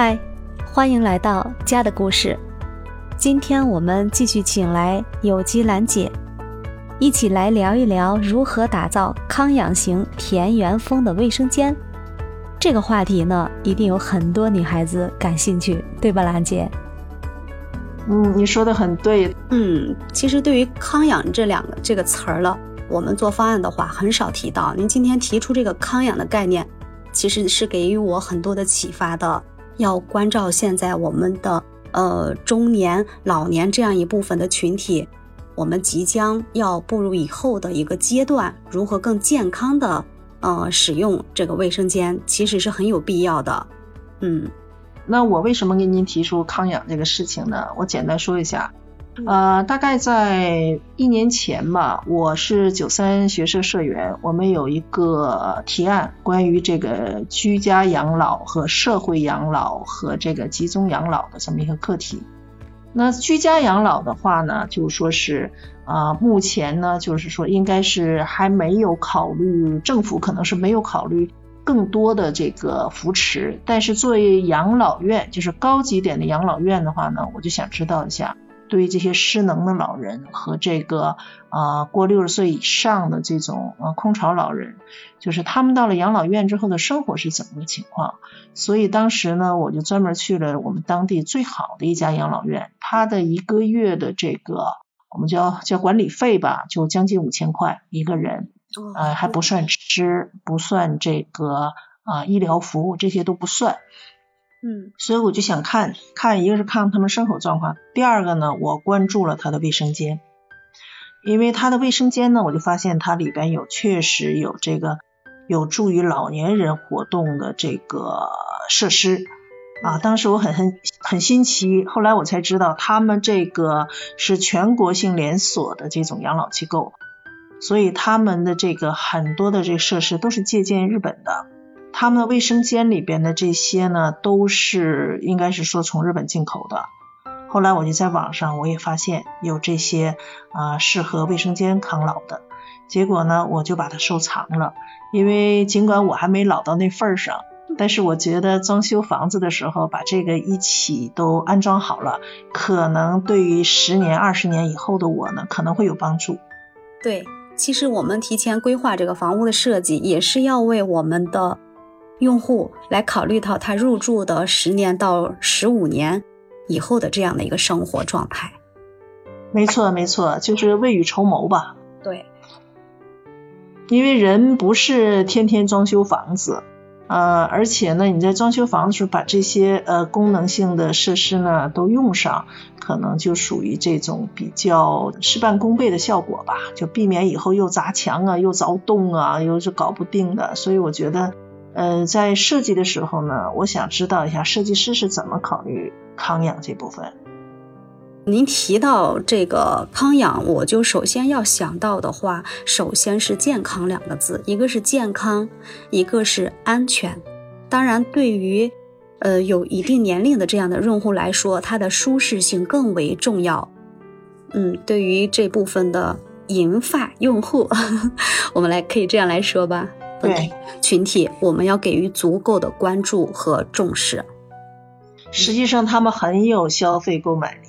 嗨，欢迎来到家的故事。今天我们继续请来有机兰姐，一起来聊一聊如何打造康养型田园风的卫生间。这个话题呢，一定有很多女孩子感兴趣，对吧，兰姐？嗯，你说的很对。嗯，其实对于康养这两个这个词儿了，我们做方案的话很少提到。您今天提出这个康养的概念，其实是给予我很多的启发的。要关照现在我们的呃中年、老年这样一部分的群体，我们即将要步入以后的一个阶段，如何更健康的呃使用这个卫生间，其实是很有必要的。嗯。那我为什么给您提出康养这个事情呢？我简单说一下，呃，大概在一年前吧，我是九三学社社员，我们有一个提案，关于这个居家养老和社会养老和这个集中养老的这么一个课题。那居家养老的话呢，就说是啊，目前呢，就是说应该是还没有考虑，政府可能是没有考虑。更多的这个扶持，但是作为养老院，就是高级点的养老院的话呢，我就想知道一下，对于这些失能的老人和这个啊过六十岁以上的这种呃空巢老人，就是他们到了养老院之后的生活是怎么个情况？所以当时呢，我就专门去了我们当地最好的一家养老院，他的一个月的这个我们叫叫管理费吧，就将近五千块一个人。呃，还不算吃，不算这个啊医疗服务，这些都不算。嗯，所以我就想看看，一个是看他们生活状况，第二个呢，我关注了他的卫生间，因为他的卫生间呢，我就发现它里边有确实有这个有助于老年人活动的这个设施啊。当时我很很很新奇，后来我才知道，他们这个是全国性连锁的这种养老机构。所以他们的这个很多的这个设施都是借鉴日本的，他们的卫生间里边的这些呢，都是应该是说从日本进口的。后来我就在网上我也发现有这些啊适合卫生间抗老的，结果呢我就把它收藏了，因为尽管我还没老到那份儿上，但是我觉得装修房子的时候把这个一起都安装好了，可能对于十年二十年以后的我呢可能会有帮助。对。其实我们提前规划这个房屋的设计，也是要为我们的用户来考虑到他入住的十年到十五年以后的这样的一个生活状态。没错，没错，就是未雨绸缪吧。对，因为人不是天天装修房子。呃，而且呢，你在装修房子时候把这些呃功能性的设施呢都用上，可能就属于这种比较事半功倍的效果吧，就避免以后又砸墙啊，又凿洞啊，又是搞不定的。所以我觉得，呃，在设计的时候呢，我想知道一下设计师是怎么考虑康养这部分。您提到这个康养，我就首先要想到的话，首先是健康两个字，一个是健康，一个是安全。当然，对于呃有一定年龄的这样的用户来说，它的舒适性更为重要。嗯，对于这部分的银发用户，我们来可以这样来说吧。对，群体我们要给予足够的关注和重视。实际上，他们很有消费购买力。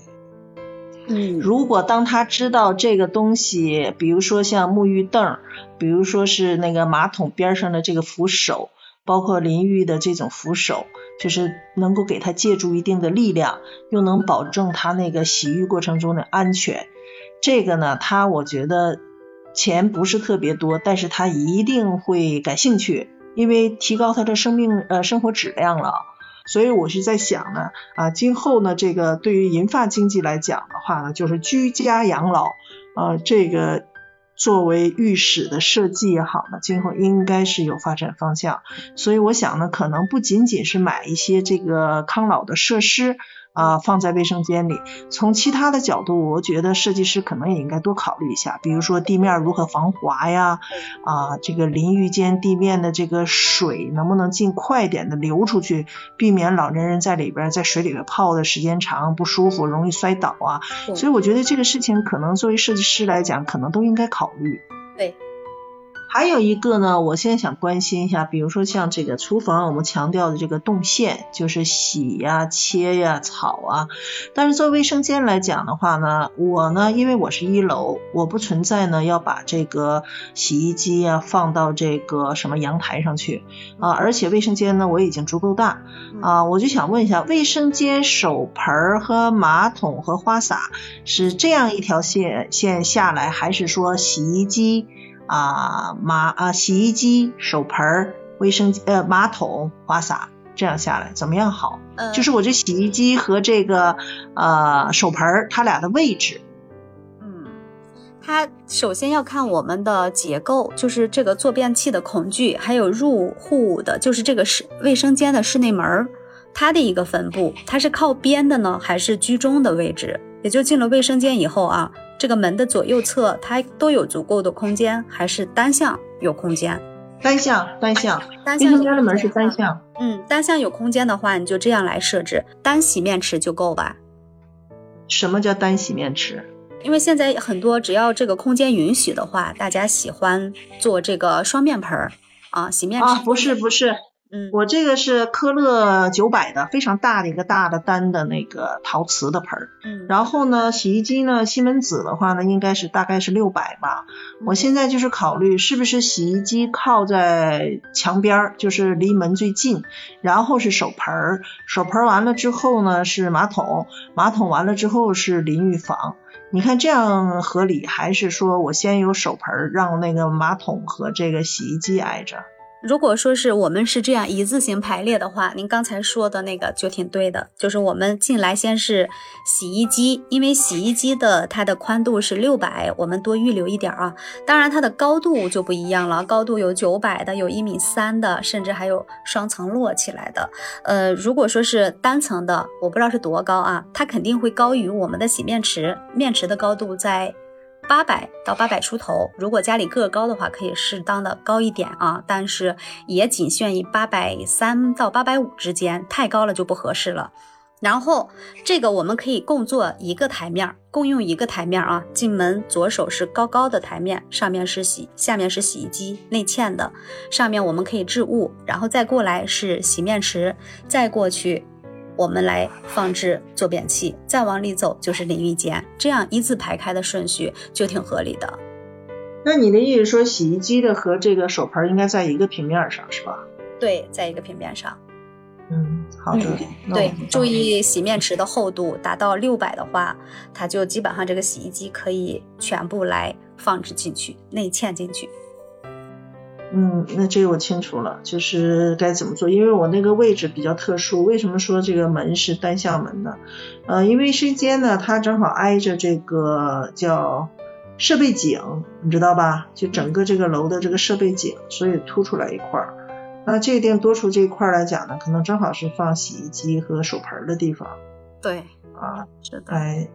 嗯，如果当他知道这个东西，比如说像沐浴凳，比如说是那个马桶边上的这个扶手，包括淋浴的这种扶手，就是能够给他借助一定的力量，又能保证他那个洗浴过程中的安全。这个呢，他我觉得钱不是特别多，但是他一定会感兴趣，因为提高他的生命呃生活质量了。所以我是在想呢，啊，今后呢，这个对于银发经济来讲的话呢，就是居家养老，呃，这个作为浴室的设计也好呢，今后应该是有发展方向。所以我想呢，可能不仅仅是买一些这个康老的设施。啊，放在卫生间里。从其他的角度，我觉得设计师可能也应该多考虑一下，比如说地面如何防滑呀，啊，这个淋浴间地面的这个水能不能尽快点的流出去，避免老年人在里边在水里边泡的时间长不舒服，容易摔倒啊。所以我觉得这个事情可能作为设计师来讲，可能都应该考虑。对。还有一个呢，我现在想关心一下，比如说像这个厨房，我们强调的这个动线，就是洗呀、切呀、炒啊。但是做卫生间来讲的话呢，我呢，因为我是一楼，我不存在呢要把这个洗衣机啊放到这个什么阳台上去啊，而且卫生间呢我已经足够大啊，我就想问一下，卫生间手盆和马桶和花洒是这样一条线线下来，还是说洗衣机？啊马啊洗衣机手盆儿卫生呃马桶花洒这样下来怎么样好？嗯，就是我这洗衣机和这个呃手盆儿它俩的位置。嗯，它首先要看我们的结构，就是这个坐便器的孔距，还有入户的，就是这个室卫生间的室内门儿，它的一个分布，它是靠边的呢，还是居中的位置？也就进了卫生间以后啊，这个门的左右侧它都有足够的空间，还是单向有空间？单向单向，单向有卫生间的门是单向。嗯，单向有空间的话，你就这样来设置，单洗面池就够吧。什么叫单洗面池？因为现在很多只要这个空间允许的话，大家喜欢做这个双面盆儿啊，洗面池。啊，不是不是，嗯，我这个是科勒九百的，非常大的一个大的单的那个陶瓷的盆儿。嗯，然后呢，洗衣机呢，西门子的话呢，应该是大概是六百吧。我现在就是考虑是不是洗衣机靠在墙边儿，就是离门最近，然后是手盆儿，手盆儿完了之后呢是马桶，马桶完了之后是淋浴房。你看这样合理，还是说我先有手盆儿，让那个马桶和这个洗衣机挨着？如果说是我们是这样一字形排列的话，您刚才说的那个就挺对的，就是我们进来先是洗衣机，因为洗衣机的它的宽度是六百，我们多预留一点啊。当然它的高度就不一样了，高度有九百的，有一米三的，甚至还有双层摞起来的。呃，如果说是单层的，我不知道是多高啊，它肯定会高于我们的洗面池，面池的高度在。八百到八百出头，如果家里个高的话，可以适当的高一点啊，但是也仅限于八百三到八百五之间，太高了就不合适了。然后这个我们可以共做一个台面，共用一个台面啊。进门左手是高高的台面，上面是洗，下面是洗衣机内嵌的，上面我们可以置物，然后再过来是洗面池，再过去。我们来放置坐便器，再往里走就是淋浴间，这样一字排开的顺序就挺合理的。那你的意思说，洗衣机的和这个手盆应该在一个平面上，是吧？对，在一个平面上。嗯，好的。对，注意洗面池的厚度达到六百的话，它就基本上这个洗衣机可以全部来放置进去，内嵌进去。嗯，那这个我清楚了，就是该怎么做。因为我那个位置比较特殊，为什么说这个门是单向门呢？呃，因为卫生间呢，它正好挨着这个叫设备井，你知道吧？就整个这个楼的这个设备井，所以凸出来一块儿。那这个地方多出这一块儿来讲呢，可能正好是放洗衣机和手盆儿的地方对，啊。是的。哎，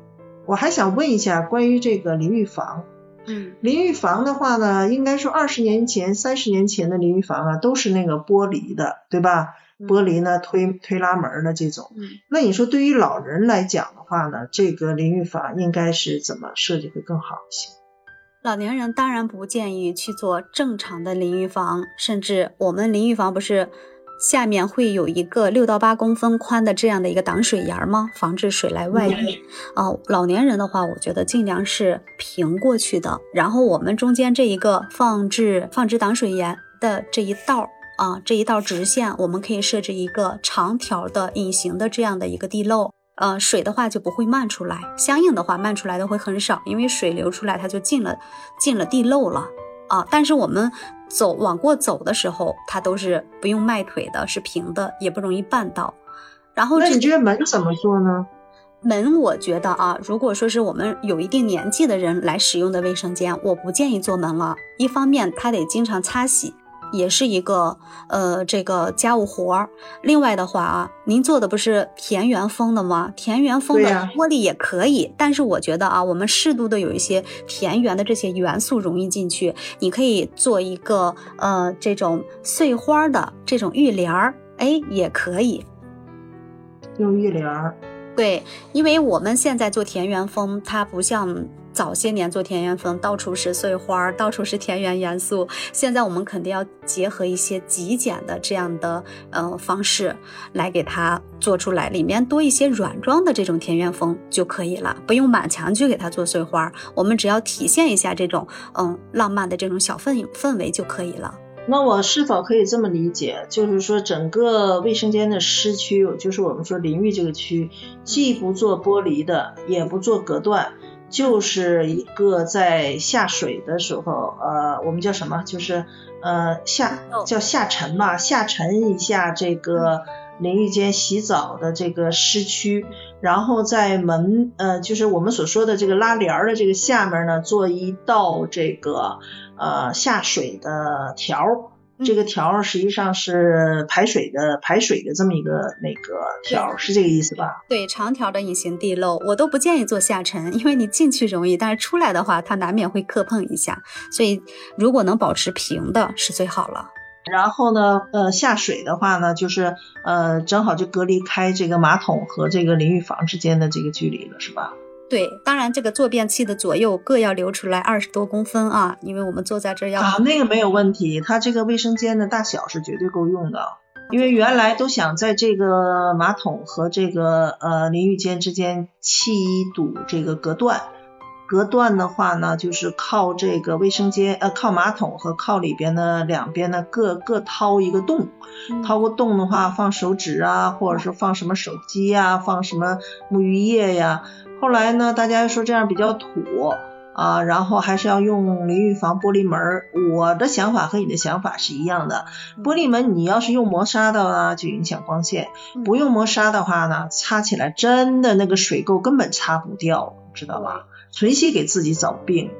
我还想问一下关于这个淋浴房。嗯，淋浴房的话呢，应该说二十年前、三十年前的淋浴房啊，都是那个玻璃的，对吧？嗯玻璃呢，推推拉门的这种。嗯，那你说对于老人来讲的话呢，这个淋浴房应该是怎么设计会更好一些？老年人当然不建议去做正常的淋浴房，甚至我们淋浴房不是下面会有一个六到八公分宽的这样的一个挡水沿儿吗？防止水来外溢。啊、老年人的话，我觉得尽量是平过去的，然后我们中间这一个放置放置挡水沿的这一道儿啊，这一道直线，我们可以设置一个长条的隐形的这样的一个地漏。呃，水的话就不会漫出来，相应的话漫出来的会很少，因为水流出来它就进了进了地漏了啊。但是我们走往过走的时候，它都是不用迈腿的，是平的，也不容易绊倒。然后这那你这个门怎么做呢？门，我觉得啊，如果说是我们有一定年纪的人来使用的卫生间，我不建议做门了。一方面，它得经常擦洗，也是一个呃这个家务活儿。另外的话啊，您做的不是田园风的吗？田园风的玻璃也可以，但是我觉得啊，我们适度的有一些田园的这些元素融入进去，你可以做一个呃这种碎花的这种浴帘儿，哎，也可以。用浴帘儿。对，因为我们现在做田园风，它不像早些年做田园风，到处是碎花，到处是田园元素。现在我们肯定要结合一些极简的这样的呃方式来给它做出来，里面多一些软装的这种田园风就可以了，不用满墙去给它做碎花，我们只要体现一下这种嗯浪漫的这种小氛氛围就可以了。那我是否可以这么理解，就是说整个卫生间的湿区，就是我们说淋浴这个区，既不做玻璃的，也不做隔断。就是一个在下水的时候，呃，我们叫什么？就是呃下叫下沉嘛，下沉一下这个淋浴间洗澡的这个湿区，然后在门呃就是我们所说的这个拉帘的这个下面呢，做一道这个呃下水的条。这个条实际上是排水的排水的这么一个那个条，是这个意思吧？对，长条的隐形地漏，我都不建议做下沉，因为你进去容易，但是出来的话，它难免会磕碰一下，所以如果能保持平的是最好了。然后呢，呃，下水的话呢，就是呃，正好就隔离开这个马桶和这个淋浴房之间的这个距离了，是吧？对，当然这个坐便器的左右各要留出来二十多公分啊，因为我们坐在这要啊，那个没有问题，它这个卫生间的大小是绝对够用的，因为原来都想在这个马桶和这个呃淋浴间之间砌一堵这个隔断，隔断的话呢，就是靠这个卫生间呃靠马桶和靠里边的两边呢各各掏一个洞，掏个洞的话放手纸啊，或者是放什么手机呀，放什么沐浴液呀。后来呢，大家说这样比较土啊，然后还是要用淋浴房玻璃门。我的想法和你的想法是一样的，玻璃门你要是用磨砂的呢，就影响光线；不用磨砂的话呢，擦起来真的那个水垢根本擦不掉，知道吧？存心给自己找病。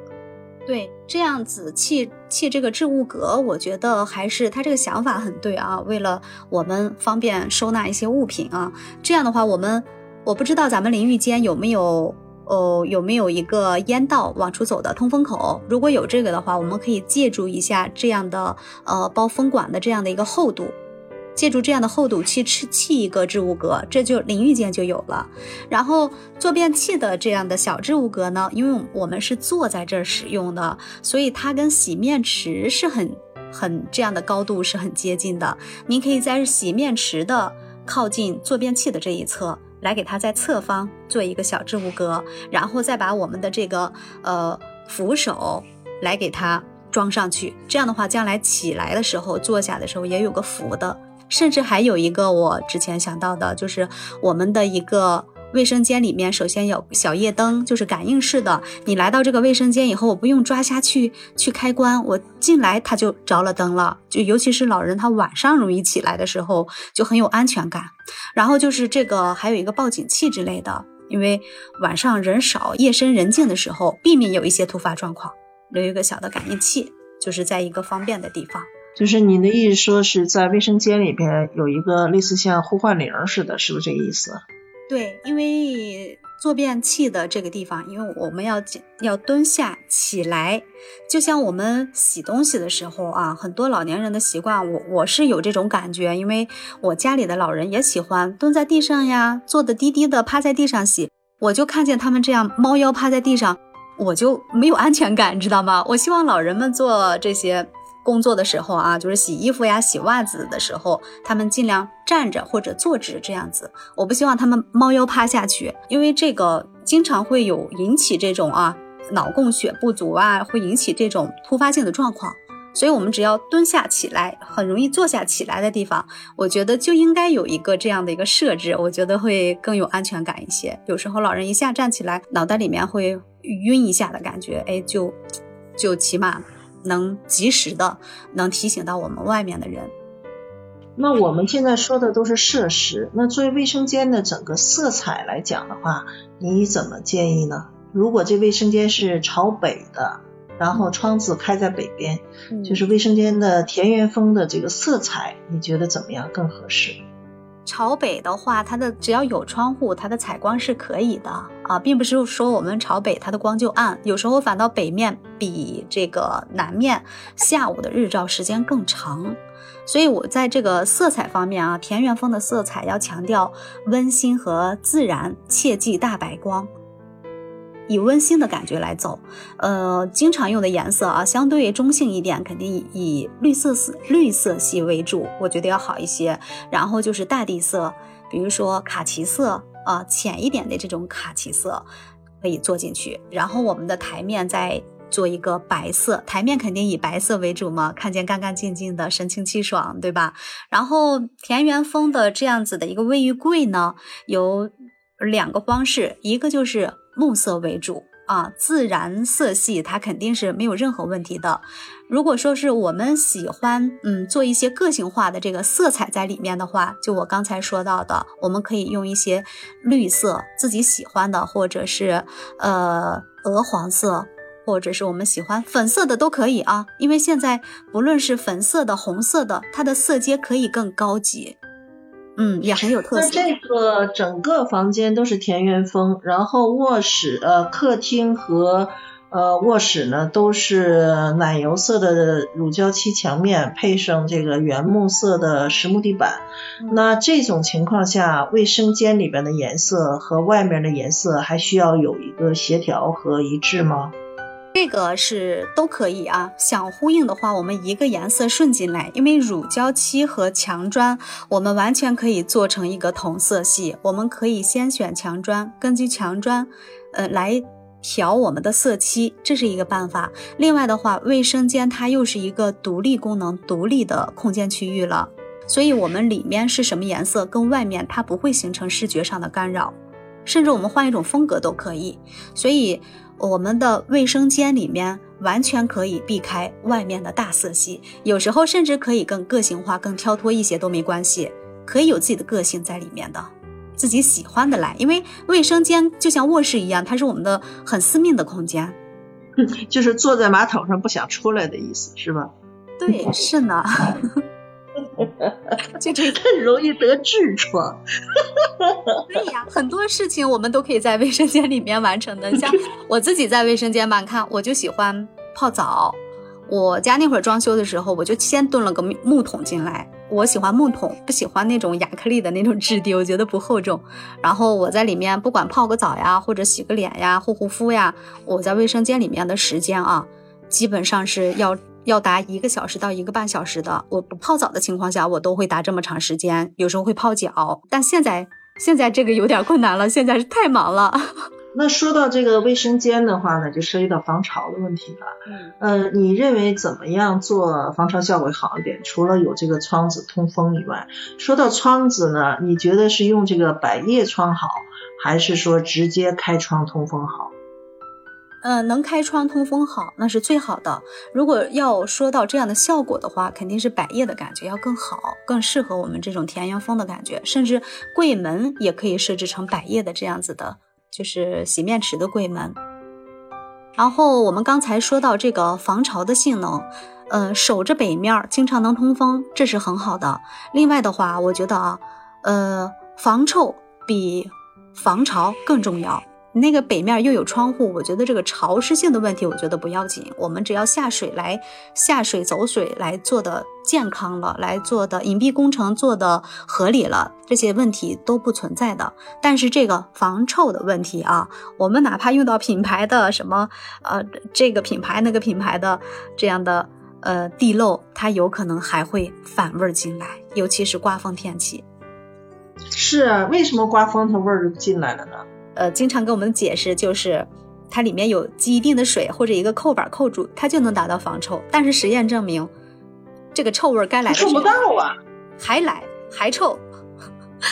对，这样子砌砌这个置物格，我觉得还是他这个想法很对啊。为了我们方便收纳一些物品啊，这样的话我们。我不知道咱们淋浴间有没有哦，有没有一个烟道往出走的通风口？如果有这个的话，我们可以借助一下这样的呃包风管的这样的一个厚度，借助这样的厚度去砌砌一个置物格，这就淋浴间就有了。然后坐便器的这样的小置物格呢，因为我们是坐在这儿使用的，所以它跟洗面池是很很这样的高度是很接近的。您可以在洗面池的靠近坐便器的这一侧。来给它在侧方做一个小置物格，然后再把我们的这个呃扶手来给它装上去。这样的话，将来起来的时候、坐下的时候也有个扶的。甚至还有一个我之前想到的，就是我们的一个。卫生间里面首先有小夜灯，就是感应式的。你来到这个卫生间以后，我不用抓下去 去开关，我进来它就着了灯了。就尤其是老人他晚上容易起来的时候，就很有安全感。然后就是这个还有一个报警器之类的，因为晚上人少、夜深人静的时候，避免有一些突发状况，留一个小的感应器，就是在一个方便的地方。就是你的意思说是在卫生间里边有一个类似像呼唤铃似的，是不是这个意思？对，因为坐便器的这个地方，因为我们要要蹲下起来，就像我们洗东西的时候啊，很多老年人的习惯，我我是有这种感觉，因为我家里的老人也喜欢蹲在地上呀，坐的低低的趴在地上洗，我就看见他们这样猫腰趴在地上，我就没有安全感，知道吗？我希望老人们做这些。工作的时候啊，就是洗衣服呀、洗袜子的时候，他们尽量站着或者坐直这样子。我不希望他们猫腰趴下去，因为这个经常会有引起这种啊脑供血不足啊，会引起这种突发性的状况。所以，我们只要蹲下起来，很容易坐下起来的地方，我觉得就应该有一个这样的一个设置，我觉得会更有安全感一些。有时候老人一下站起来，脑袋里面会晕一下的感觉，哎，就就起码。能及时的能提醒到我们外面的人。那我们现在说的都是设施，那作为卫生间的整个色彩来讲的话，你怎么建议呢？如果这卫生间是朝北的，然后窗子开在北边，就是卫生间的田园风的这个色彩，你觉得怎么样更合适？朝北的话，它的只要有窗户，它的采光是可以的啊，并不是说我们朝北它的光就暗，有时候反倒北面比这个南面下午的日照时间更长。所以我在这个色彩方面啊，田园风的色彩要强调温馨和自然，切忌大白光。以温馨的感觉来走。呃，经常用的颜色啊，相对中性一点，肯定以绿色色绿色系为主，我觉得要好一些。然后就是大地色，比如说卡其色啊，浅一点的这种卡其色可以做进去。然后我们的台面再。做一个白色台面，肯定以白色为主嘛，看见干干净净的，神清气爽，对吧？然后田园风的这样子的一个卫浴柜呢，有两个方式，一个就是木色为主啊，自然色系它肯定是没有任何问题的。如果说是我们喜欢嗯做一些个性化的这个色彩在里面的话，就我刚才说到的，我们可以用一些绿色自己喜欢的，或者是呃鹅黄色。或者是我们喜欢粉色的都可以啊，因为现在不论是粉色的、红色的，它的色阶可以更高级，嗯，也很有特色。那这个整个房间都是田园风，然后卧室、呃客厅和呃卧室呢都是奶油色的乳胶漆墙面，配上这个原木色的实木地板。那这种情况下，卫生间里边的颜色和外面的颜色还需要有一个协调和一致吗？这个是都可以啊，想呼应的话，我们一个颜色顺进来，因为乳胶漆和墙砖，我们完全可以做成一个同色系。我们可以先选墙砖，根据墙砖，呃，来调我们的色漆，这是一个办法。另外的话，卫生间它又是一个独立功能、独立的空间区域了，所以我们里面是什么颜色，跟外面它不会形成视觉上的干扰，甚至我们换一种风格都可以。所以。我们的卫生间里面完全可以避开外面的大色系，有时候甚至可以更个性化、更跳脱一些都没关系，可以有自己的个性在里面的，自己喜欢的来。因为卫生间就像卧室一样，它是我们的很私密的空间，就是坐在马桶上不想出来的意思，是吧？对，是呢。就这更容易得痔疮。对呀，很多事情我们都可以在卫生间里面完成的。像我自己在卫生间吧，看我就喜欢泡澡。我家那会儿装修的时候，我就先炖了个木桶进来。我喜欢木桶，不喜欢那种亚克力的那种质地，我觉得不厚重。然后我在里面不管泡个澡呀，或者洗个脸呀、护护肤呀，我在卫生间里面的时间啊，基本上是要。要达一个小时到一个半小时的，我不泡澡的情况下，我都会达这么长时间，有时候会泡脚。但现在现在这个有点困难了，现在是太忙了。那说到这个卫生间的话呢，就涉及到防潮的问题了。嗯，呃，你认为怎么样做防潮效果好一点？除了有这个窗子通风以外，说到窗子呢，你觉得是用这个百叶窗好，还是说直接开窗通风好？嗯，能开窗通风好，那是最好的。如果要说到这样的效果的话，肯定是百叶的感觉要更好，更适合我们这种田园风的感觉。甚至柜门也可以设置成百叶的这样子的，就是洗面池的柜门。然后我们刚才说到这个防潮的性能，呃，守着北面经常能通风，这是很好的。另外的话，我觉得啊，呃，防臭比防潮更重要。那个北面又有窗户，我觉得这个潮湿性的问题，我觉得不要紧。我们只要下水来下水走水来做的健康了，来做的隐蔽工程做的合理了，这些问题都不存在的。但是这个防臭的问题啊，我们哪怕用到品牌的什么呃这个品牌那个品牌的这样的呃地漏，它有可能还会反味进来，尤其是刮风天气。是啊，为什么刮风它味儿就进来了呢？呃，经常给我们解释就是，它里面有积一定的水或者一个扣板扣住，它就能达到防臭。但是实验证明，这个臭味该来的做不到啊，还来还臭。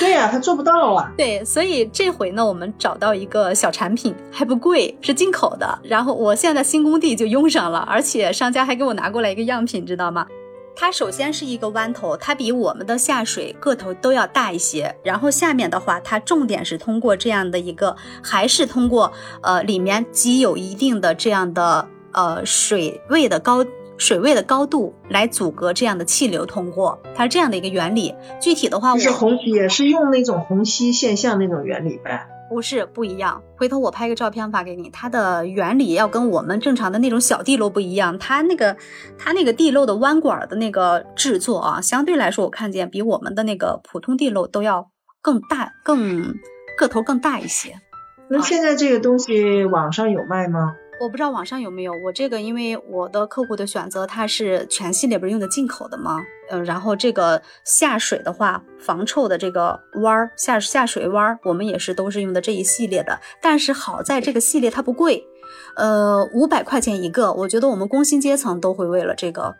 对呀，它做不到啊。对，所以这回呢，我们找到一个小产品，还不贵，是进口的。然后我现在新工地就用上了，而且商家还给我拿过来一个样品，知道吗？它首先是一个弯头，它比我们的下水个头都要大一些。然后下面的话，它重点是通过这样的一个，还是通过呃里面积有一定的这样的呃水位的高水位的高度来阻隔这样的气流通过，它是这样的一个原理。具体的话，是虹也是用那种虹吸现象那种原理呗。不是不一样，回头我拍个照片发给你。它的原理要跟我们正常的那种小地漏不一样，它那个它那个地漏的弯管的那个制作啊，相对来说我看见比我们的那个普通地漏都要更大，更个头更大一些。那现在这个东西网上有卖吗？我不知道网上有没有。我这个因为我的客户的选择，它是全系列不是用的进口的吗？嗯，然后这个下水的话，防臭的这个弯儿下下水弯儿，我们也是都是用的这一系列的。但是好在这个系列它不贵，呃，五百块钱一个，我觉得我们工薪阶层都会为了这个。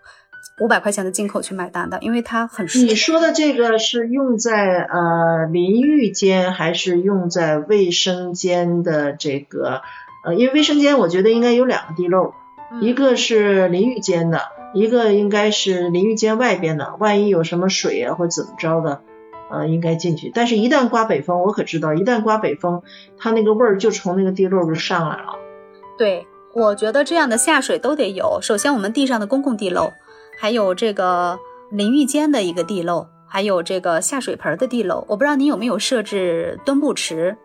五百块钱的进口去买单的，因为它很。你说的这个是用在呃淋浴间还是用在卫生间的这个？呃，因为卫生间我觉得应该有两个地漏，一个是淋浴间的，一个应该是淋浴间外边的。万一有什么水啊或怎么着的，呃，应该进去。但是，一旦刮北风，我可知道，一旦刮北风，它那个味儿就从那个地漏就上来了。对，我觉得这样的下水都得有。首先，我们地上的公共地漏。还有这个淋浴间的一个地漏，还有这个下水盆的地漏。我不知道你有没有设置墩布池？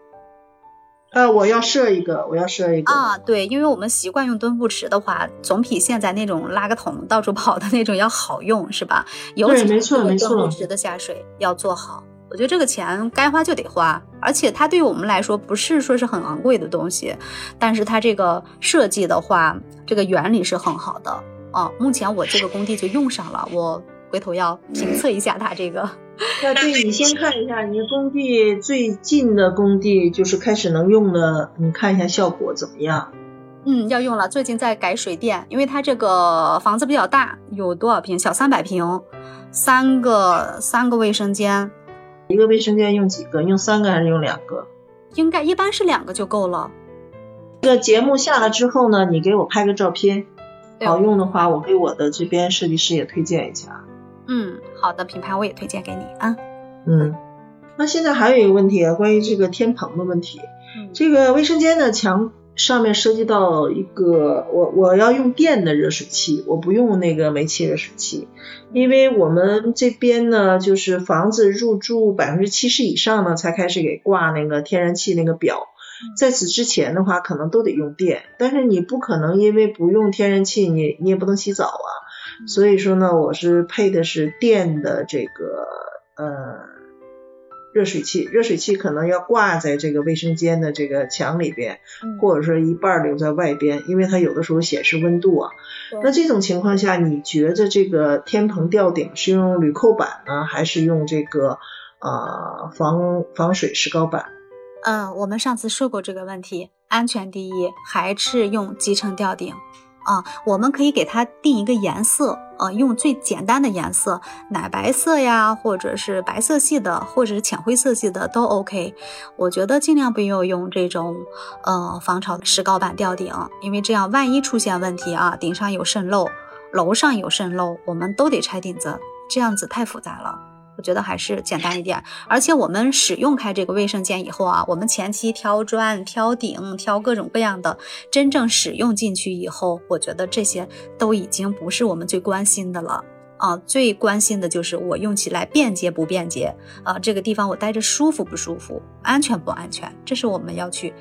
呃，我要设一个，我要设一个啊。对，因为我们习惯用墩布池的话，总比现在那种拉个桶到处跑的那种要好用，是吧？对，没错没错。墩布池的下水要做好，我觉得这个钱该花就得花，而且它对于我们来说不是说是很昂贵的东西，但是它这个设计的话，这个原理是很好的。啊，目前我这个工地就用上了，我回头要评测一下它这个。那对你先看一下你工地最近的工地，就是开始能用的，你看一下效果怎么样？嗯，要用了，最近在改水电，因为它这个房子比较大，有多少平？小三百平，三个三个卫生间，一个卫生间用几个？用三个还是用两个？应该一般是两个就够了。这个节目下了之后呢，你给我拍个照片。好用的话，我给我的这边设计师也推荐一下。嗯，好的，品牌我也推荐给你啊。嗯，那现在还有一个问题啊，关于这个天棚的问题。嗯。这个卫生间的墙上面涉及到一个，我我要用电的热水器，我不用那个煤气热水器，因为我们这边呢，就是房子入住百分之七十以上呢，才开始给挂那个天然气那个表。在此之前的话，可能都得用电，但是你不可能因为不用天然气，你你也不能洗澡啊。所以说呢，我是配的是电的这个呃热水器，热水器可能要挂在这个卫生间的这个墙里边，或者说一半留在外边，因为它有的时候显示温度啊。那这种情况下，你觉得这个天棚吊顶是用铝扣板呢，还是用这个呃防防水石膏板？嗯，我们上次说过这个问题，安全第一，还是用集成吊顶啊？我们可以给它定一个颜色，呃，用最简单的颜色，奶白色呀，或者是白色系的，或者是浅灰色系的都 OK。我觉得尽量不要用这种呃防潮石膏板吊顶，因为这样万一出现问题啊，顶上有渗漏，楼上有渗漏，我们都得拆顶子，这样子太复杂了。我觉得还是简单一点，而且我们使用开这个卫生间以后啊，我们前期挑砖、挑顶、挑各种各样的，真正使用进去以后，我觉得这些都已经不是我们最关心的了啊，最关心的就是我用起来便捷不便捷啊，这个地方我待着舒服不舒服，安全不安全，这是我们要去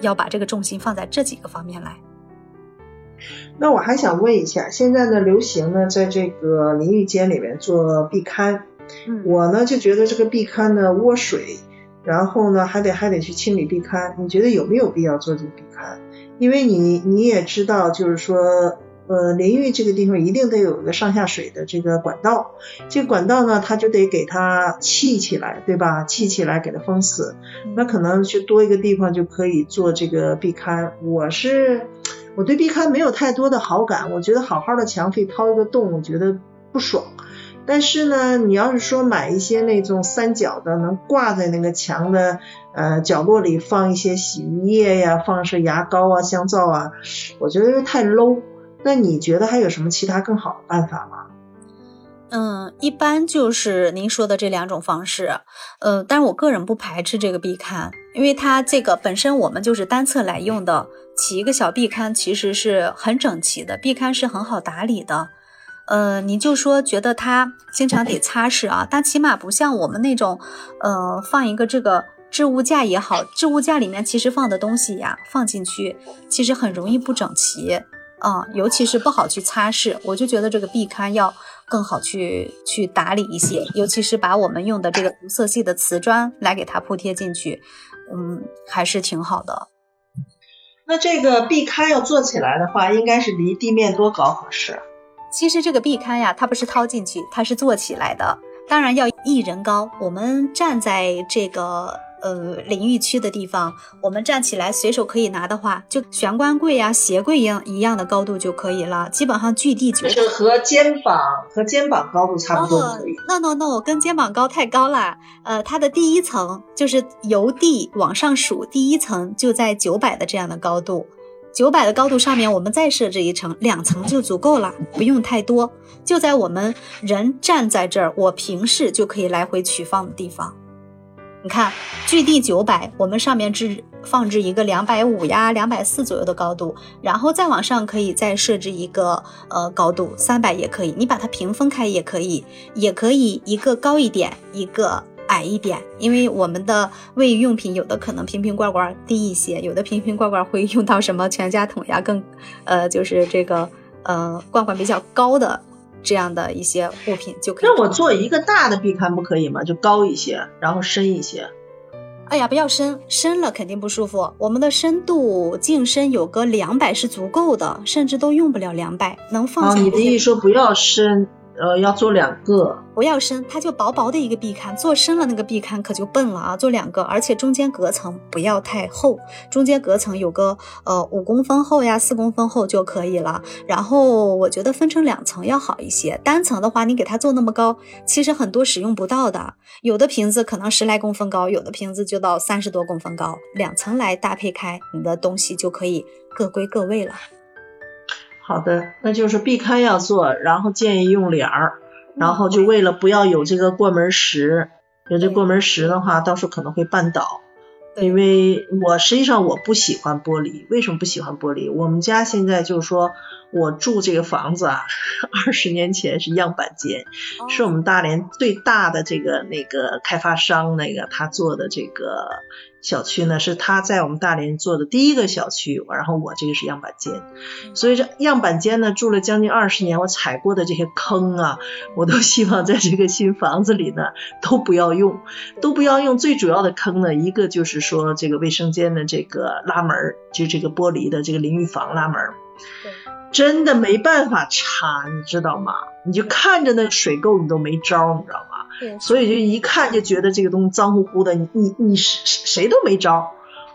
要把这个重心放在这几个方面来。那我还想问一下，现在呢流行呢，在这个淋浴间里面做壁龛。我呢就觉得这个壁龛呢窝水，然后呢还得还得去清理壁龛，你觉得有没有必要做这个壁龛？因为你你也知道，就是说呃淋浴这个地方一定得有一个上下水的这个管道，这个管道呢它就得给它砌起来，对吧？砌起来给它封死，那可能就多一个地方就可以做这个壁龛。我是我对壁龛没有太多的好感，我觉得好好的墙可以掏一个洞，我觉得不爽。但是呢，你要是说买一些那种三角的，能挂在那个墙的呃角落里放一些洗浴液呀，放是牙膏啊、香皂啊，我觉得太 low。那你觉得还有什么其他更好的办法吗？嗯，一般就是您说的这两种方式，呃，但是我个人不排斥这个壁龛，因为它这个本身我们就是单侧来用的，起一个小壁龛其实是很整齐的，壁龛是很好打理的。呃，你就说觉得它经常得擦拭啊，但起码不像我们那种，呃，放一个这个置物架也好，置物架里面其实放的东西呀，放进去其实很容易不整齐啊，尤其是不好去擦拭。我就觉得这个壁龛要更好去去打理一些，尤其是把我们用的这个无色系的瓷砖来给它铺贴进去，嗯，还是挺好的。那这个壁龛要做起来的话，应该是离地面多高合适？其实这个壁龛呀，它不是掏进去，它是做起来的，当然要一人高。我们站在这个。呃，淋浴区的地方，我们站起来随手可以拿的话，就玄关柜呀、鞋柜一样一样的高度就可以了，基本上距地就是和肩膀和肩膀高度差不多可以。No No No，跟肩膀高太高了。呃，它的第一层就是由地往上数，第一层就在九百的这样的高度，九百的高度上面我们再设置一层，两层就足够了，不用太多，就在我们人站在这儿，我平视就可以来回取放的地方。你看，距地九百，我们上面置放置一个两百五呀、两百四左右的高度，然后再往上可以再设置一个呃高度三百也可以，你把它平分开也可以，也可以一个高一点，一个矮一点，因为我们的卫浴用品有的可能瓶瓶罐罐低一些，有的瓶瓶罐罐会用到什么全家桶呀，更呃就是这个呃罐罐比较高的。这样的一些物品就可以。那我做一个大的壁龛不可以吗？就高一些，然后深一些。哎呀，不要深，深了肯定不舒服。我们的深度净深有个两百是足够的，甚至都用不了两百，能放下。你的意思说不要深？呃，要做两个，不要深，它就薄薄的一个壁龛，做深了那个壁龛可就笨了啊！做两个，而且中间隔层不要太厚，中间隔层有个呃五公分厚呀，四公分厚就可以了。然后我觉得分成两层要好一些，单层的话你给它做那么高，其实很多使用不到的。有的瓶子可能十来公分高，有的瓶子就到三十多公分高，两层来搭配开，你的东西就可以各归各位了。好的，那就是避开要做，然后建议用帘儿，然后就为了不要有这个过门石，有这过门石的话，到时候可能会绊倒。因为我实际上我不喜欢玻璃，为什么不喜欢玻璃？我们家现在就是说我住这个房子啊，二十年前是样板间，是我们大连最大的这个那个开发商那个他做的这个。小区呢是他在我们大连做的第一个小区，然后我这个是样板间，所以这样板间呢住了将近二十年，我踩过的这些坑啊，我都希望在这个新房子里呢都不要用，都不要用。最主要的坑呢，一个就是说这个卫生间的这个拉门，就这个玻璃的这个淋浴房拉门，真的没办法查，你知道吗？你就看着那水垢你都没招，你知道吗？所以就一看就觉得这个东西脏乎乎的，你你你谁谁都没招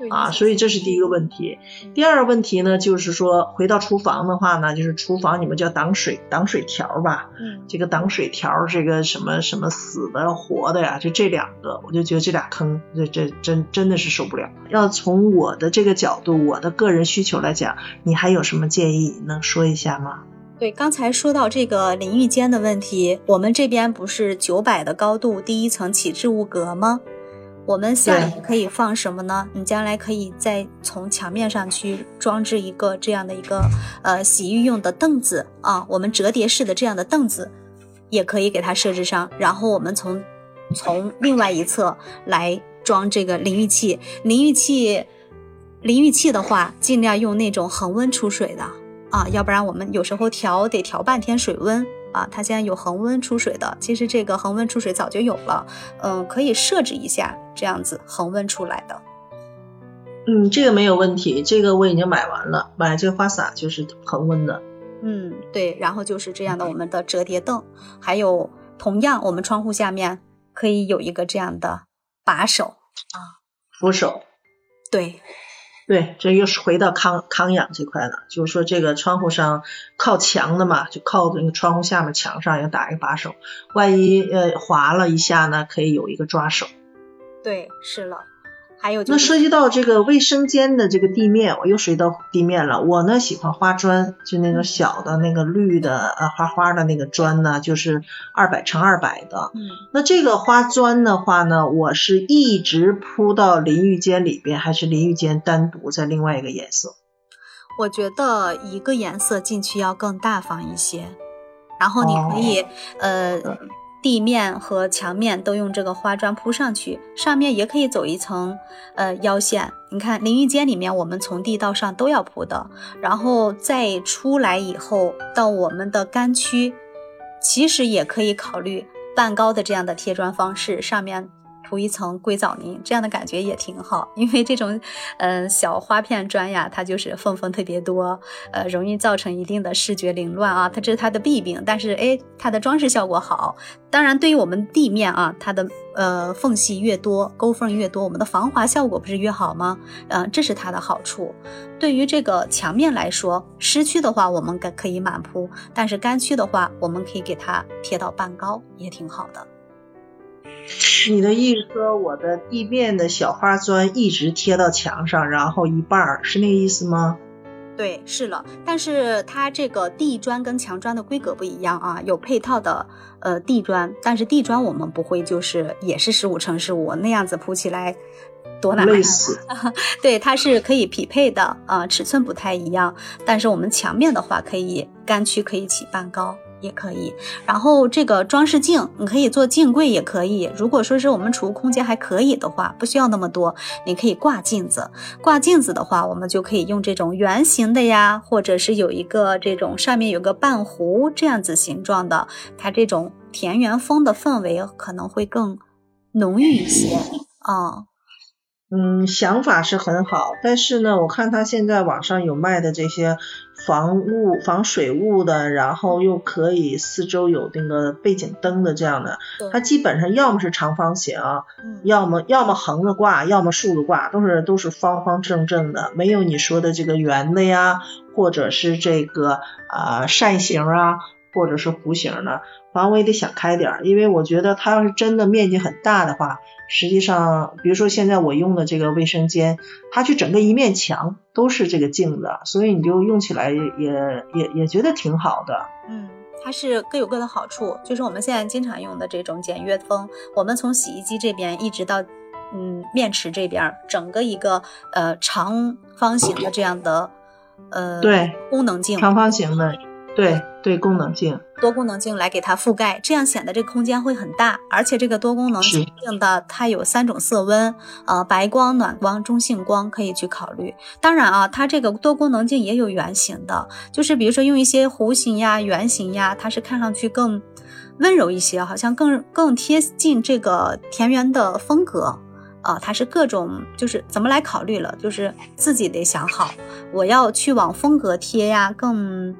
啊，所以这是第一个问题。第二个问题呢，就是说回到厨房的话呢，就是厨房你们叫挡水挡水条吧，嗯，这个挡水条这个什么什么死的活的呀，就这两个，我就觉得这俩坑，这这真真的是受不了。要从我的这个角度，我的个人需求来讲，你还有什么建议能说一下吗？对，刚才说到这个淋浴间的问题，我们这边不是九百的高度，第一层起置物格吗？我们下面可以放什么呢？你将来可以再从墙面上去装置一个这样的一个呃洗浴用的凳子啊，我们折叠式的这样的凳子也可以给它设置上，然后我们从从另外一侧来装这个淋浴器。淋浴器，淋浴器的话，尽量用那种恒温出水的。啊，要不然我们有时候调得调半天水温啊。它现在有恒温出水的，其实这个恒温出水早就有了，嗯，可以设置一下这样子恒温出来的。嗯，这个没有问题，这个我已经买完了，买这个花洒就是恒温的。嗯，对，然后就是这样的我们的折叠凳，还有同样我们窗户下面可以有一个这样的把手啊，扶手。对。对，这又是回到康康养这块了，就是说这个窗户上靠墙的嘛，就靠那个窗户下面墙上要打一个把手，万一呃滑了一下呢，可以有一个抓手。对，是了。还有那涉及到这个卫生间的这个地面，我又涉及到地面了。我呢喜欢花砖，就那种小的那个绿的呃花花的那个砖呢，就是二百乘二百的。嗯。那这个花砖的话呢，我是一直铺到淋浴间里边，还是淋浴间单独在另外一个颜色？我觉得一个颜色进去要更大方一些。然后你可以呃。地面和墙面都用这个花砖铺上去，上面也可以走一层呃腰线。你看淋浴间里面，我们从地到上都要铺的，然后再出来以后到我们的干区，其实也可以考虑半高的这样的贴砖方式，上面涂一层硅藻泥，这样的感觉也挺好。因为这种，嗯，小花片砖呀，它就是缝缝特别多，呃，容易造成一定的视觉凌乱啊。它这是它的弊病，但是哎，它的装饰效果好。当然，对于我们地面啊，它的呃缝隙越多，沟缝越多，我们的防滑效果不是越好吗？嗯，这是它的好处。对于这个墙面来说，湿区的话我们可可以满铺，但是干区的话，我们可以给它贴到半高，也挺好的。你的意思说，我的地面的小花砖一直贴到墙上，然后一半儿是那个意思吗？对，是了。但是它这个地砖跟墙砖的规格不一样啊，有配套的呃地砖，但是地砖我们不会就是也是十五乘十五那样子铺起来多难看。类似。对，它是可以匹配的啊，尺寸不太一样。但是我们墙面的话，可以干区可以起半高。也可以，然后这个装饰镜，你可以做镜柜也可以。如果说是我们储物空间还可以的话，不需要那么多，你可以挂镜子。挂镜子的话，我们就可以用这种圆形的呀，或者是有一个这种上面有个半弧这样子形状的，它这种田园风的氛围可能会更浓郁一些啊。嗯，想法是很好，但是呢，我看他现在网上有卖的这些防雾、防水雾的，然后又可以四周有那个背景灯的这样的，它基本上要么是长方形，要么要么横着挂，要么竖着挂，都是都是方方正正的，没有你说的这个圆的呀，或者是这个啊扇形啊，或者是弧形的。反正我也得想开点，因为我觉得它要是真的面积很大的话。实际上，比如说现在我用的这个卫生间，它就整个一面墙都是这个镜子，所以你就用起来也也也觉得挺好的。嗯，它是各有各的好处，就是我们现在经常用的这种简约风，我们从洗衣机这边一直到嗯面池这边，整个一个呃长方形的这样的呃对功能镜，长方形的。对对，功能镜，多功能镜来给它覆盖，这样显得这个空间会很大。而且这个多功能镜的它有三种色温，呃，白光、暖光、中性光可以去考虑。当然啊，它这个多功能镜也有圆形的，就是比如说用一些弧形呀、圆形呀，它是看上去更温柔一些，好像更更贴近这个田园的风格啊。它是各种就是怎么来考虑了，就是自己得想好，我要去往风格贴呀，更。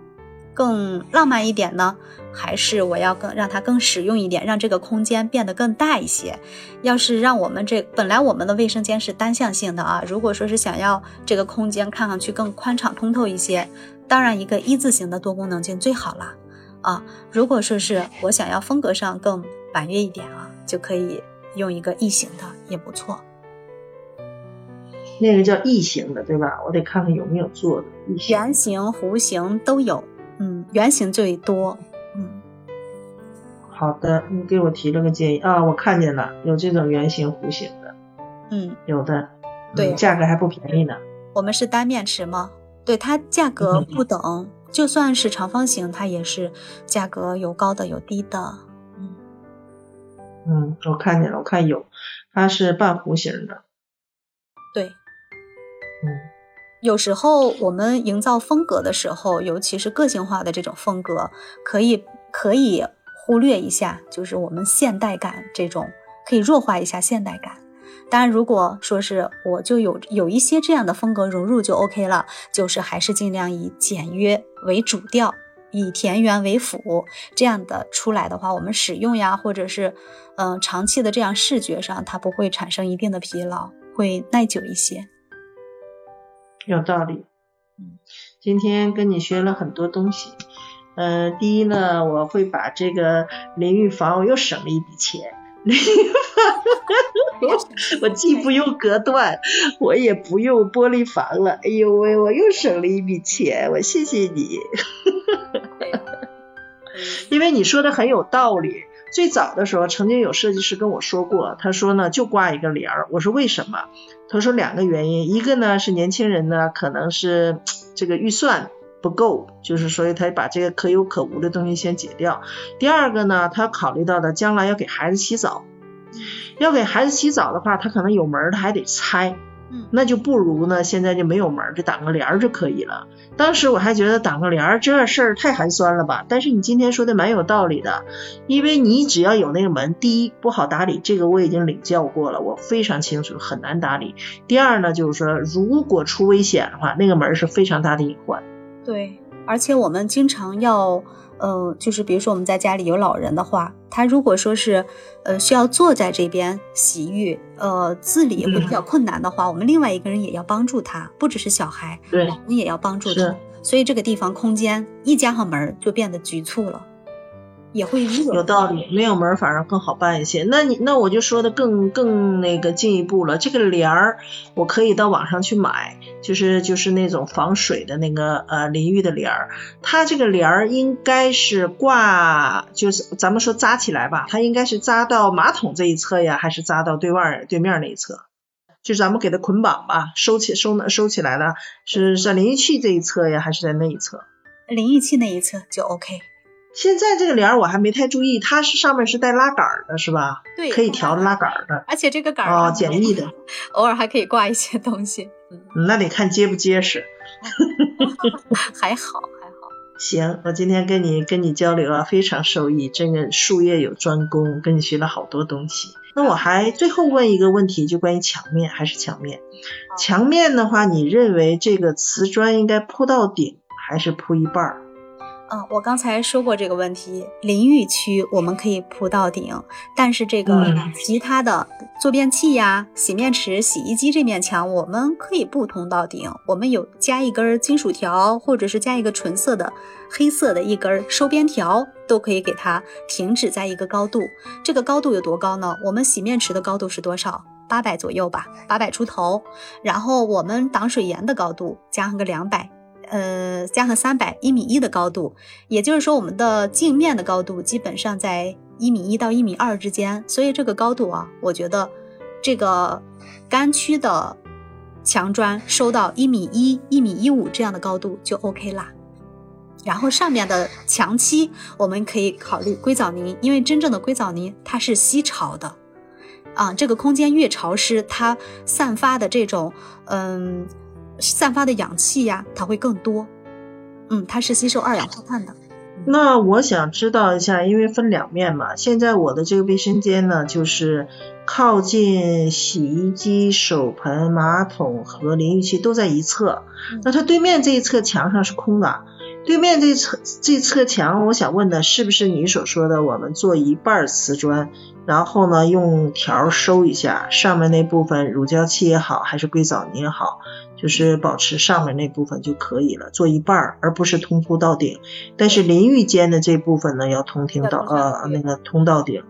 更浪漫一点呢，还是我要更让它更实用一点，让这个空间变得更大一些。要是让我们这本来我们的卫生间是单向性的啊，如果说是想要这个空间看上去更宽敞通透一些，当然一个一字形的多功能镜最好了啊。如果说是我想要风格上更婉约一点啊，就可以用一个异形的也不错。那个叫异形的对吧？我得看看有没有做的。圆形、弧形都有。嗯，圆形最多。嗯，好的，你给我提了个建议啊，我看见了，有这种圆形、弧形的。嗯，有的。对，价格还不便宜呢。我们是单面池吗？对，它价格不等，就算是长方形，它也是价格有高的有低的。嗯，嗯，我看见了，我看有，它是半弧形的。有时候我们营造风格的时候，尤其是个性化的这种风格，可以可以忽略一下，就是我们现代感这种，可以弱化一下现代感。当然，如果说是我就有有一些这样的风格融入就 OK 了，就是还是尽量以简约为主调，以田园为辅，这样的出来的话，我们使用呀，或者是嗯长期的这样视觉上，它不会产生一定的疲劳，会耐久一些。有道理，嗯，今天跟你学了很多东西，呃，第一呢，我会把这个淋浴房我又省了一笔钱，淋浴房，我既不用隔断，我也不用玻璃房了，哎呦喂，我又省了一笔钱，我谢谢你，因为你说的很有道理。最早的时候，曾经有设计师跟我说过，他说呢，就挂一个帘儿。我说为什么？他说两个原因，一个呢是年轻人呢可能是这个预算不够，就是所以他把这个可有可无的东西先解掉。第二个呢，他考虑到的将来要给孩子洗澡，要给孩子洗澡的话，他可能有门他还得拆，嗯那就不如呢现在就没有门儿，就挡个帘儿就可以了。当时我还觉得挡个帘儿这事儿太寒酸了吧，但是你今天说的蛮有道理的，因为你只要有那个门，第一不好打理，这个我已经领教过了，我非常清楚，很难打理。第二呢，就是说如果出危险的话，那个门是非常大的隐患。对，而且我们经常要，呃，就是比如说我们在家里有老人的话，他如果说是，呃，需要坐在这边洗浴，呃，自理会比较困难的话，我们另外一个人也要帮助他，不只是小孩，对老人也要帮助他。所以这个地方空间一加上门就变得局促了，也会热。有道理，没有门儿反而更好办一些。那你那我就说的更更那个进一步了，这个帘儿我可以到网上去买，就是就是那种防水的那个呃淋浴的帘儿，它这个帘儿应该是挂，就是咱们说扎起来吧，它应该是扎到马桶这一侧呀，还是扎到对外对面那一侧？就咱们给它捆绑吧，收起收收起来了，是在淋浴器这一侧呀，还是在那一侧？淋浴器那一侧就 OK。现在这个帘儿我还没太注意，它是上面是带拉杆儿的，是吧？对可以调拉杆儿的。而且这个杆儿哦，简易的，偶尔还可以挂一些东西，嗯，嗯那得看结不结实。还好还好。行，我今天跟你跟你交流啊，非常受益。这个术业有专攻，跟你学了好多东西。那我还最后问一个问题，就关于墙面还是墙面？墙面的话，你认为这个瓷砖应该铺到顶，还是铺一半儿？嗯，我刚才说过这个问题，淋浴区我们可以铺到顶，但是这个嗯其他的坐便器呀、洗面池、洗衣机这面墙，我们可以不通到顶，我们有加一根金属条，或者是加一个纯色的黑色的一根收边条，都可以给它停止在一个高度。这个高度有多高呢？我们洗面池的高度是多少？八百左右吧，八百出头。然后我们挡水沿的高度加上个两百。呃，加上三百一米一的高度，也就是说，我们的镜面的高度基本上在一米一到一米二之间，所以这个高度啊，我觉得这个干区的墙砖收到一米一、一米一五这样的高度就 OK 啦。然后上面的墙漆，我们可以考虑硅藻泥，因为真正的硅藻泥它是吸潮的，啊，这个空间越潮湿，它散发的这种嗯。散发的氧气呀，它会更多。嗯，它是吸收二氧化碳的。那我想知道一下，因为分两面嘛，现在我的这个卫生间呢，就是靠近洗衣机、手盆、马桶和淋浴器都在一侧。那它对面这一侧墙上是空的，对面这侧这侧墙，我想问的是不是你所说的，我们做一半瓷砖，然后呢用条收一下，上面那部分乳胶漆也好，还是硅藻泥也好。就是保持上面那部分就可以了，做一半儿，而不是通铺到顶。但是淋浴间的这部分呢，要通听到呃那个通到顶。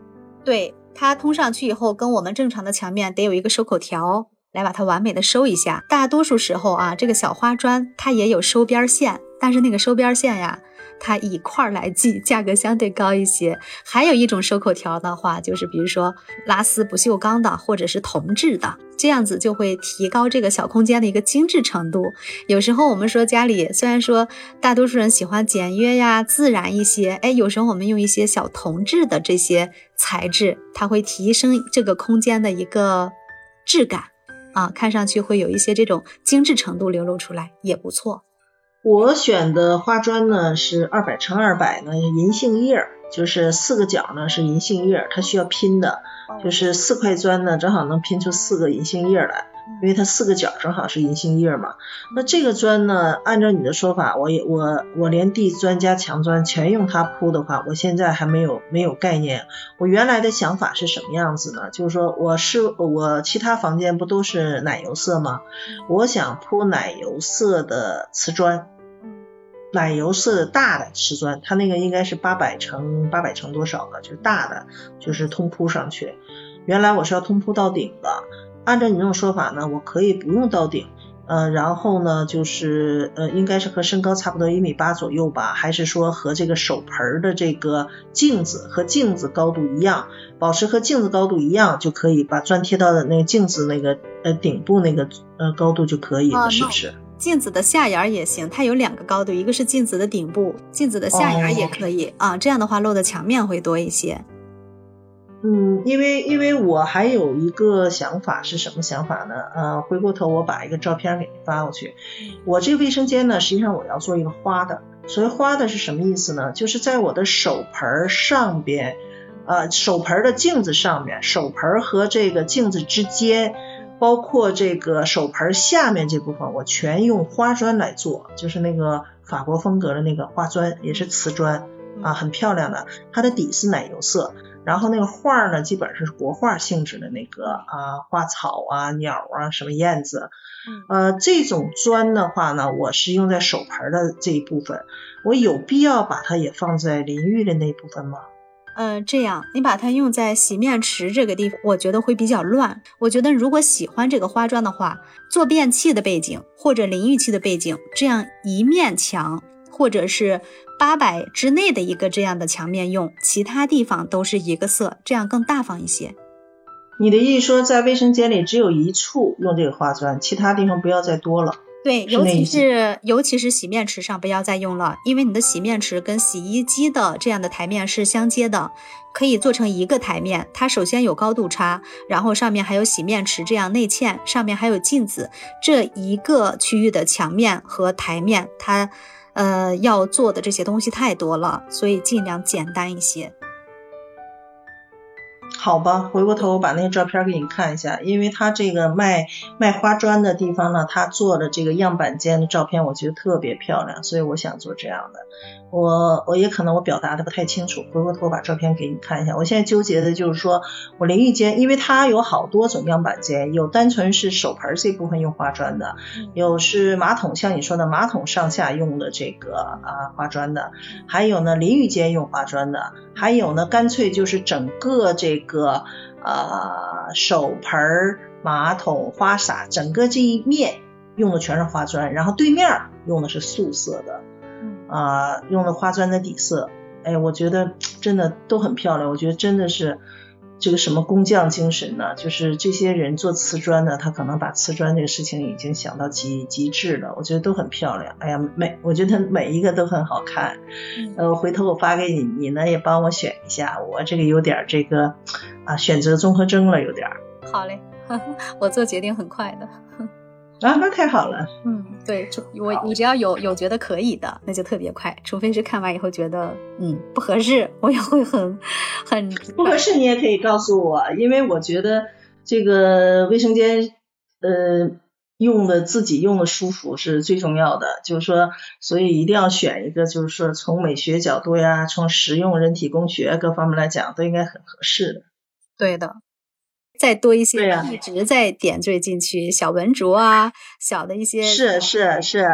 对，它通上去以后，跟我们正常的墙面得有一个收口条来把它完美的收一下。大多数时候啊，这个小花砖它也有收边线，但是那个收边线呀，它以块儿来计，价格相对高一些。还有一种收口条的话，就是比如说拉丝不锈钢的，或者是铜制的。这样子就会提高这个小空间的一个精致程度。有时候我们说家里虽然说大多数人喜欢简约呀、自然一些，哎，有时候我们用一些小铜制的这些材质，它会提升这个空间的一个质感啊，看上去会有一些这种精致程度流露出来，也不错。我选的花砖呢是二百乘二百呢银杏叶，就是四个角呢是银杏叶，它需要拼的。就是四块砖呢，正好能拼出四个银杏叶来，因为它四个角正好是银杏叶嘛。那这个砖呢，按照你的说法，我也我我连地砖加墙砖全用它铺的话，我现在还没有没有概念。我原来的想法是什么样子呢？就是说我是我其他房间不都是奶油色吗？我想铺奶油色的瓷砖。奶油色的大的瓷砖，它那个应该是八百乘八百乘多少的，就是大的，就是通铺上去。原来我是要通铺到顶的，按照你这种说法呢，我可以不用到顶，呃，然后呢，就是呃，应该是和身高差不多一米八左右吧，还是说和这个手盆的这个镜子和镜子高度一样，保持和镜子高度一样，就可以把砖贴到的那个镜子那个呃顶部那个呃高度就可以了，是不是？镜子的下沿也行，它有两个高度，一个是镜子的顶部，镜子的下沿也可以、哦、啊。这样的话，露的墙面会多一些。嗯，因为因为我还有一个想法是什么想法呢？呃，回过头我把一个照片给你发过去。我这个卫生间呢，实际上我要做一个花的。所谓花的是什么意思呢？就是在我的手盆上边，呃，手盆的镜子上面，手盆和这个镜子之间，包括这个手盆下面这部分，我全用花砖来做，就是那个法国风格的那个花砖，也是瓷砖啊，很漂亮的。它的底是奶油色，然后那个画呢，基本是国画性质的那个啊，花草啊、鸟啊、什么燕子。呃，这种砖的话呢，我是用在手盆的这一部分，我有必要把它也放在淋浴的那部分吗？嗯，这样你把它用在洗面池这个地方，我觉得会比较乱。我觉得如果喜欢这个花砖的话，坐便器的背景或者淋浴器的背景，这样一面墙或者是八百之内的一个这样的墙面用，其他地方都是一个色，这样更大方一些。你的意思说，在卫生间里只有一处用这个花砖，其他地方不要再多了。对，尤其是尤其是洗面池上不要再用了，因为你的洗面池跟洗衣机的这样的台面是相接的，可以做成一个台面。它首先有高度差，然后上面还有洗面池这样内嵌，上面还有镜子，这一个区域的墙面和台面，它呃要做的这些东西太多了，所以尽量简单一些。好吧，回过头我把那个照片给你看一下，因为他这个卖卖花砖的地方呢，他做的这个样板间的照片，我觉得特别漂亮，所以我想做这样的。我我也可能我表达的不太清楚，回过头把照片给你看一下。我现在纠结的就是说我淋浴间，因为它有好多种样板间，有单纯是手盆这部分用花砖的，有是马桶像你说的马桶上下用的这个啊花砖的，还有呢淋浴间用花砖的，还有呢干脆就是整个这个呃手盆儿、马桶、花洒整个这一面用的全是花砖，然后对面用的是素色的。啊，用的花砖的底色，哎，我觉得真的都很漂亮。我觉得真的是这个什么工匠精神呢？就是这些人做瓷砖呢，他可能把瓷砖这个事情已经想到极极致了。我觉得都很漂亮。哎呀，每我觉得每一个都很好看。呃，回头我发给你，你呢也帮我选一下。我这个有点这个啊，选择综合征了，有点。好嘞，我做决定很快的。啊，那太好了。嗯，对，我我只要有有觉得可以的，那就特别快。除非是看完以后觉得嗯不合适，我也会很很不合适。你也可以告诉我，因为我觉得这个卫生间呃用的自己用的舒服是最重要的。就是说，所以一定要选一个，就是说从美学角度呀，从实用人体工学各方面来讲，都应该很合适的。对的。再多一些一直在点缀进去，小文竹啊，小的一些是是是，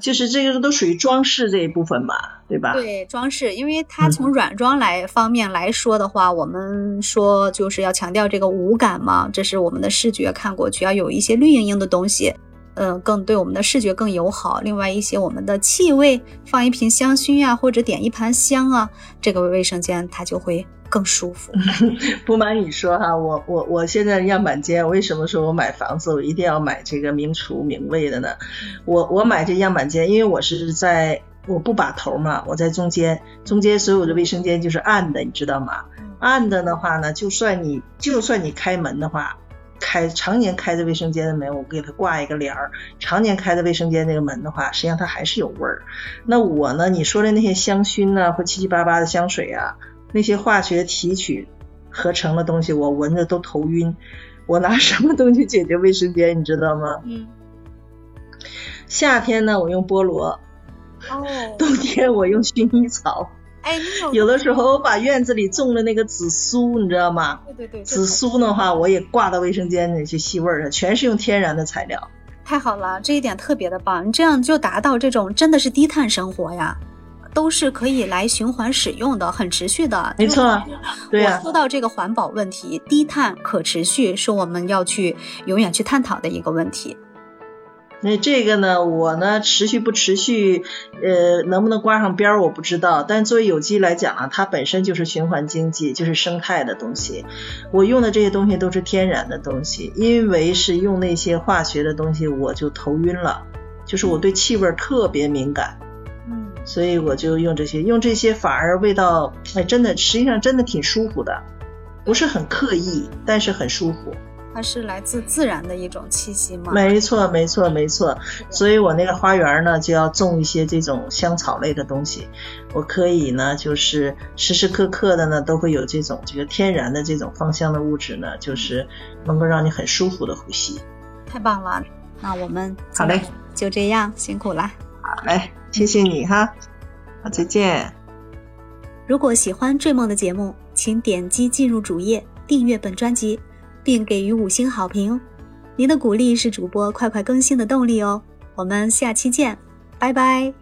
就是这个都属于装饰这一部分嘛，对吧？对，装饰，因为它从软装来方面来说的话，我们说就是要强调这个五感嘛，这是我们的视觉看过去要有一些绿莹莹的东西。嗯，更对我们的视觉更友好。另外一些我们的气味，放一瓶香薰啊，或者点一盘香啊，这个卫生间它就会更舒服。不瞒你说哈，我我我现在样板间，为什么说我买房子我一定要买这个名厨名卫的呢？我我买这样板间，因为我是在我不把头嘛，我在中间，中间所有的卫生间就是暗的，你知道吗？暗的的话呢，就算你就算你开门的话。开常年开着卫生间的门，我给它挂一个帘儿。常年开着卫生间那个门的话，实际上它还是有味儿。那我呢？你说的那些香薰呢，或七七八八的香水啊，那些化学提取合成的东西，我闻着都头晕。我拿什么东西解决卫生间？你知道吗？嗯。夏天呢，我用菠萝。哦。冬天我用薰衣草。哎，有的时候我把院子里种的那个紫苏，你知道吗？对对对，紫苏的话，我也挂到卫生间那些吸味儿的，全是用天然的材料。太好了，这一点特别的棒，你这样就达到这种真的是低碳生活呀，都是可以来循环使用的，很持续的。没错，对呀。说到这个环保问题，低碳可持续是我们要去永远去探讨的一个问题。那这个呢，我呢持续不持续，呃，能不能挂上边儿我不知道。但作为有机来讲啊，它本身就是循环经济，就是生态的东西。我用的这些东西都是天然的东西，因为是用那些化学的东西，我就头晕了，就是我对气味特别敏感。嗯，所以我就用这些，用这些反而味道，哎，真的，实际上真的挺舒服的。不是很刻意，但是很舒服。它是来自自然的一种气息吗？没错，没错，没错。所以我那个花园呢，就要种一些这种香草类的东西。我可以呢，就是时时刻刻的呢，都会有这种这个天然的这种芳香的物质呢，就是能够让你很舒服的呼吸。太棒了，那我们好嘞，就这样，辛苦了。好嘞，谢谢你哈，好，再见。如果喜欢《追梦》的节目，请点击进入主页订阅本专辑。并给予五星好评，您的鼓励是主播快快更新的动力哦。我们下期见，拜拜。